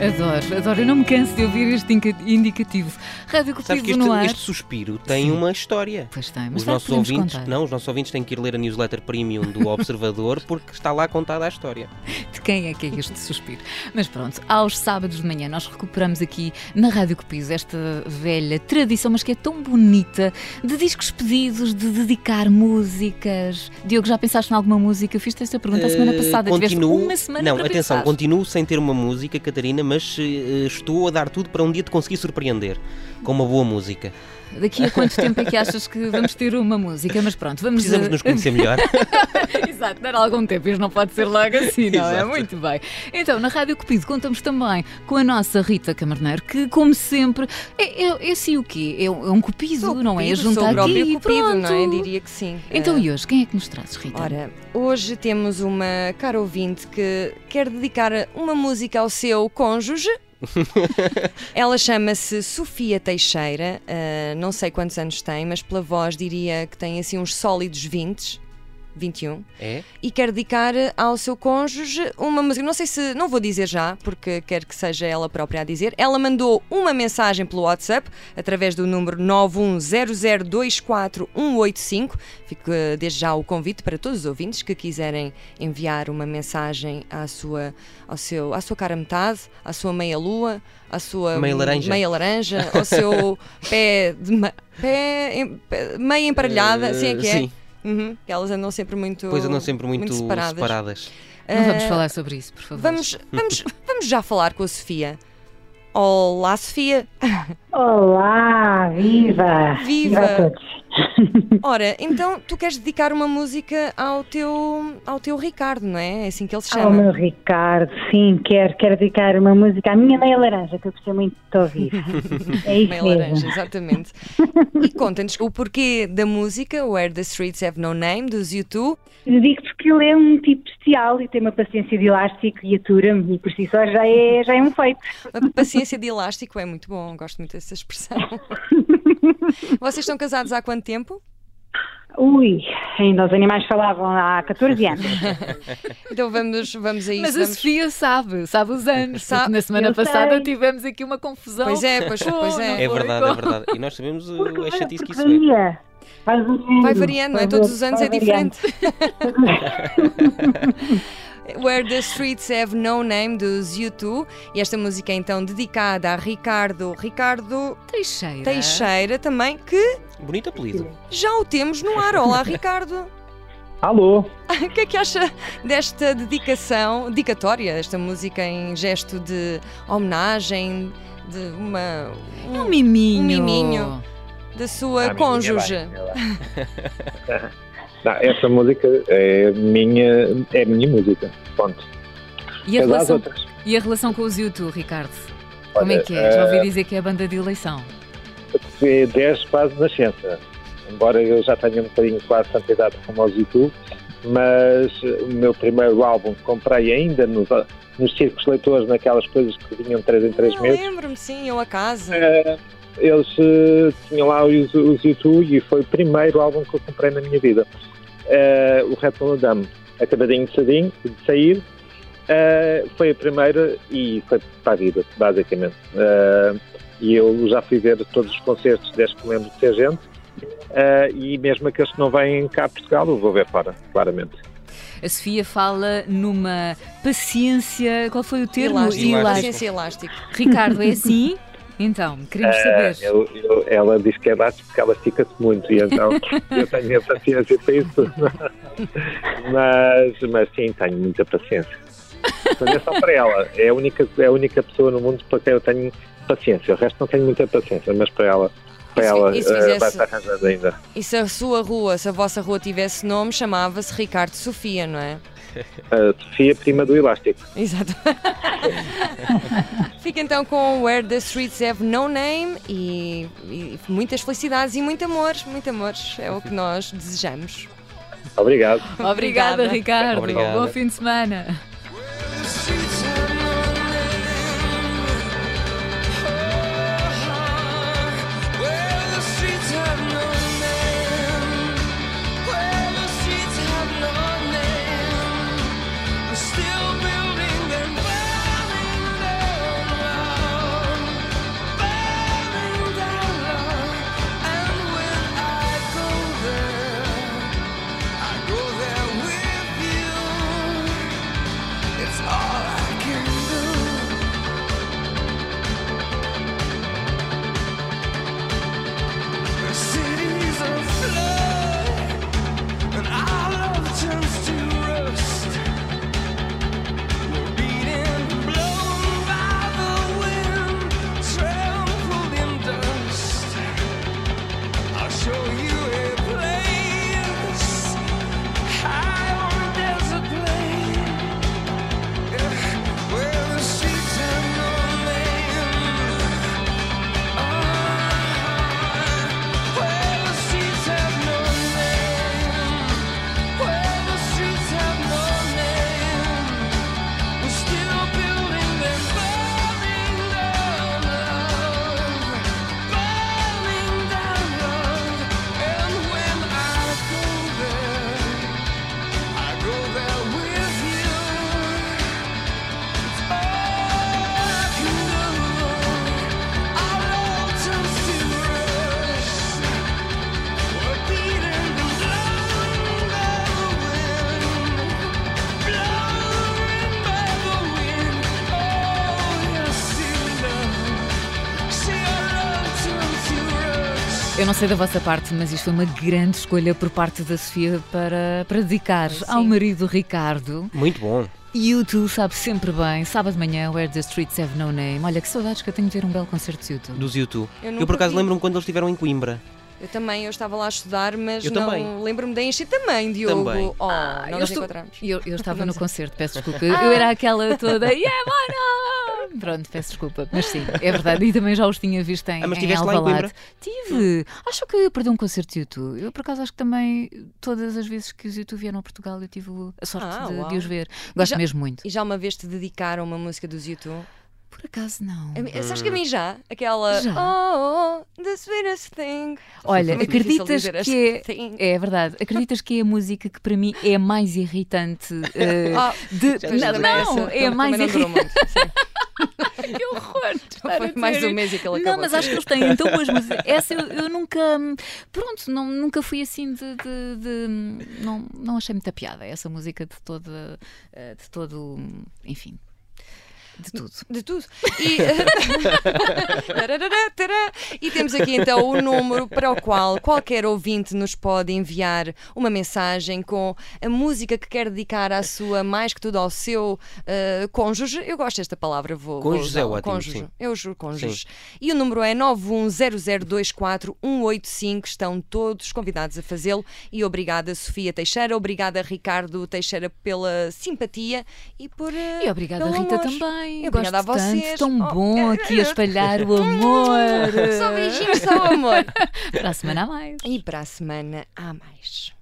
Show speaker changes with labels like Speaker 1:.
Speaker 1: Adoro, adoro. Eu não me canso de ouvir este indicativo. Rádio Cupido no ar.
Speaker 2: este, suspiro tem uma história.
Speaker 1: Pois tem, mas
Speaker 2: Os nossos ouvintes,
Speaker 1: contar.
Speaker 2: não, os nossos ouvintes têm que ir ler a newsletter premium do Observador porque está lá contada a história.
Speaker 1: De quem é que é este suspiro? Mas pronto, aos sábados de manhã nós recuperamos aqui na Rádio Cupido esta velha tradição, mas que é tão bonita, de discos pedidos, de dedicar músicas. Diogo, já pensaste em alguma música? Eu fiz-te esta pergunta a semana
Speaker 2: Eh,
Speaker 1: passada. Tiveste
Speaker 2: continuo,
Speaker 1: uma semana
Speaker 2: não, atenção,
Speaker 1: pensar.
Speaker 2: continuo sem ter uma música, Catarina, mas eh, estou a dar tudo para um dia te conseguir surpreender com uma boa música.
Speaker 1: Daqui a quanto tempo é que achas que vamos ter uma música? Mas pronto, vamos...
Speaker 2: Precisamos
Speaker 1: eh,
Speaker 2: nos conhecer melhor.
Speaker 1: Exato, dar algum tempo, isto não pode ser logo assim, não é?
Speaker 2: Exato.
Speaker 1: Muito bem. Então, na Rádio Cupido contamos também com a nossa Rita Camarneiro, que, como sempre, é, é, é assim o quê? É, um- é um cupido,
Speaker 3: Sou
Speaker 1: não é?
Speaker 3: cupido,
Speaker 1: Junta
Speaker 3: sou o próprio
Speaker 1: aqui,
Speaker 3: cupido,
Speaker 1: pronto.
Speaker 3: não é? Diria que sim.
Speaker 1: Então,
Speaker 3: Eh,
Speaker 1: e hoje, quem é que nos trazes, Rita?
Speaker 3: Ora, hoje temos uma cara ouvinte que quer dedicar uma música ao seu cônjuge. Ela chama-se Sofia Teixeira, eh, não sei quantos anos tem, mas pela voz diria que tem assim uns sólidos 20, 21,
Speaker 2: É?
Speaker 3: e quer dedicar ao seu cônjuge uma música. Não sei se, não vou dizer já, porque quero que seja ela própria a dizer. Ela mandou uma mensagem pelo WhatsApp através do número 910024185. Fico eh, desde já o convite para todos os ouvintes que quiserem enviar uma mensagem à sua, ao seu, à sua cara metade, à sua meia lua, à sua
Speaker 2: Meia laranja.
Speaker 3: meia laranja, ao seu pé de pé, pé- meia emparelhada, assim é que é. Uhum, que elas andam sempre muito,
Speaker 2: pois andam sempre muito,
Speaker 3: separadas.
Speaker 2: separadas.
Speaker 1: Não vamos
Speaker 3: Eh,
Speaker 1: falar sobre isso, por favor.
Speaker 3: Vamos, vamos, vamos já falar com a Sofia. Olá, Sofia.
Speaker 4: Olá, viva!
Speaker 3: Viva!
Speaker 4: a todos!
Speaker 3: Ora, então tu queres dedicar uma música ao teu, ao teu Ricardo, não é? É assim que ele se
Speaker 4: Ao
Speaker 3: chama.
Speaker 4: meu Ricardo, sim, quero, quero dedicar uma música à minha meia laranja, que eu gostei muito de ouvir. É isso
Speaker 3: Meia
Speaker 4: mesmo.
Speaker 3: laranja, exatamente. e conta-nos o porquê da música Where the Streets Have No Name, dos U2.
Speaker 4: Digo porque ele é um tipo especial e tem uma paciência de elástico e atura-me, e por si só já é, já é um feito.
Speaker 3: A paciência de elástico é muito bom, gosto muito dessa expressão. Vocês estão casados há quanto tempo?
Speaker 4: Ui, ainda os animais falavam há 14 anos.
Speaker 3: Então vamos, vamos a isso.
Speaker 1: Mas a
Speaker 3: vamos-
Speaker 1: Sofia sabe, sabe os anos.
Speaker 3: Sabe,
Speaker 1: na semana
Speaker 4: eu
Speaker 1: passada
Speaker 4: sei.
Speaker 1: tivemos aqui uma confusão.
Speaker 3: Pois é, pois,
Speaker 1: Oh,
Speaker 3: pois é.
Speaker 2: É verdade, é verdade. E nós sabemos uh, a chatice que isso é.
Speaker 4: varia. Vai variando.
Speaker 3: Vai variando, não é? Todos os anos é diferente. Where the Streets Have No Name dos U2 e esta música é então dedicada a Ricardo Ricardo
Speaker 1: Teixeira.
Speaker 3: Teixeira também que
Speaker 2: Bonito apelido.
Speaker 3: já o temos no ar. Olá Ricardo.
Speaker 5: Alô?
Speaker 3: O que é que acha desta dedicação, dedicatória, esta música em gesto de homenagem de uma
Speaker 1: É um miminho.
Speaker 3: Um miminho. da sua
Speaker 5: Ah, minha,
Speaker 3: cônjuge?
Speaker 5: Não, essa música é minha, é minha música. Ponto.
Speaker 1: E a,
Speaker 5: Mas
Speaker 1: relação, e a relação com os YouTube, Ricardo? Como é
Speaker 5: Olha,
Speaker 1: que é? Já ouvi
Speaker 5: eh,
Speaker 1: dizer que é a banda de eleição.
Speaker 5: É 10 quase nascença. Embora eu já tenha um bocadinho quase tanta idade como os YouTube, mas o meu primeiro álbum que comprei ainda nos, nos circos leitores, naquelas coisas que vinham 3 em 3
Speaker 3: Eu
Speaker 5: meses,
Speaker 3: lembro-me, sim, eu a casa.
Speaker 5: eh, eles eh, tinham lá os, os YouTube e foi o primeiro álbum que eu comprei na minha vida. Eh, o Bull Dame, acabadinho de, sadinho, de sair, eh, foi a primeira e foi para a vida, basicamente. Eh, e eu já fui ver todos os concertos desde que me lembro de ser gente. eh, e mesmo aqueles que não vêm cá a Portugal, eu vou ver fora, claramente.
Speaker 1: A Sofia fala numa paciência. Qual foi o termo?
Speaker 3: Elástico.
Speaker 2: Elástico.
Speaker 3: Paciência elástica.
Speaker 1: Ricardo, é assim? Então, queremos
Speaker 5: Eh,
Speaker 1: saber.
Speaker 5: eu- eu- ela diz que é elástico porque ela estica-se muito e então eu tenho a paciência para isso. mas, mas sim, tenho muita paciência. Mas é só para ela. É a única, é a única pessoa no mundo para quem eu tenho paciência. O resto não tenho muita paciência, mas para ela, para ela
Speaker 3: e se
Speaker 5: eh,
Speaker 3: fizesse-
Speaker 5: arranjando ainda.
Speaker 3: E se a sua rua, se a vossa rua tivesse nome, chamava-se Ricardo Sofia, não é?
Speaker 5: A Sofia, prima do elástico.
Speaker 3: Exato. Fica então com Where the Streets Have No Name e, e muitas felicidades e muito amor, muito amor. É o que nós desejamos.
Speaker 5: Obrigado.
Speaker 1: Obrigada,
Speaker 3: Obrigada.
Speaker 1: Ricardo.
Speaker 2: Obrigada.
Speaker 1: Bom fim de semana. Eu não sei da vossa parte, mas isto foi uma grande escolha por parte da Sofia para, para dedicar
Speaker 3: Sim.
Speaker 1: ao marido Ricardo.
Speaker 2: Muito bom.
Speaker 1: E o Tu sabe sempre bem, sábado de manhã, Where the Streets Have No Name. Olha, que saudades que eu tenho de ver um belo concerto de YouTube.
Speaker 2: Dos YouTube.
Speaker 3: Eu
Speaker 2: Eu, por acaso
Speaker 3: vi.
Speaker 2: lembro-me quando eles estiveram em Coimbra.
Speaker 3: Eu também, eu estava lá a estudar, mas
Speaker 2: Eu
Speaker 3: não
Speaker 2: também.
Speaker 3: lembro-me de encher também, Diogo.
Speaker 2: Também.
Speaker 3: Oh,
Speaker 1: Ah,
Speaker 3: não
Speaker 1: eu
Speaker 3: nos
Speaker 1: estou-
Speaker 3: encontramos.
Speaker 1: Eu, eu estava no concerto, peço desculpa. Eu, eu era aquela toda, yeah, mano! Pronto, peço desculpa. Mas sim, é verdade. E também já os tinha visto em,
Speaker 2: Ah, mas
Speaker 1: em
Speaker 2: estiveste lá em
Speaker 1: Alvalade. Tive. Acho que eu ia perder um concerto de YouTube. Eu, por acaso, acho que também, todas as vezes que os YouTube vieram a Portugal, eu tive a sorte
Speaker 3: Ah,
Speaker 1: de, de os ver. Gosto
Speaker 3: Já-
Speaker 1: mesmo muito.
Speaker 3: E já uma vez te dedicaram uma música dos YouTube?
Speaker 1: Por acaso, não.
Speaker 3: Mim- Sabes que a mim já? Aquela.
Speaker 1: Já.
Speaker 3: Oh, oh, the sweetest thing.
Speaker 1: Olha,
Speaker 3: Muito
Speaker 1: acreditas que é. É verdade. Acreditas que é a música que para mim é a mais irritante eh,
Speaker 3: Ah,
Speaker 1: de. Não, não, é a mais irritante. Que horror!
Speaker 3: Foi mais um mês e que ele
Speaker 1: Não, mas acho que eles têm tão boas músicas. Essa eu, eu nunca. Pronto, não, nunca fui assim de. de- de- não, não achei muita piada essa música de toda. eh, de todo. Enfim. De tudo.
Speaker 3: De tudo. E, e temos aqui então o número para o qual qualquer ouvinte nos pode enviar uma mensagem com a música que quer dedicar à sua, mais que tudo ao seu eh, cônjuge. Eu gosto desta palavra, vou. vou
Speaker 2: Cônjuge é ótimo,
Speaker 3: Cônjuge.
Speaker 2: sim.
Speaker 3: Eu juro cônjuge. E o número é 910024185. Estão todos convidados a fazê-lo. E obrigada, Sofia Teixeira. Obrigada, Ricardo Teixeira, pela simpatia e por. eh,
Speaker 1: E obrigada, Rita,
Speaker 3: amor.
Speaker 1: também.
Speaker 3: E obrigada
Speaker 1: Gosto
Speaker 3: a vocês.
Speaker 1: Tanto, tão
Speaker 3: Oh,
Speaker 1: bom aqui a espalhar o amor.
Speaker 3: Só beijinhos, só amor.
Speaker 1: Para a semana a mais.
Speaker 3: E para a semana há mais.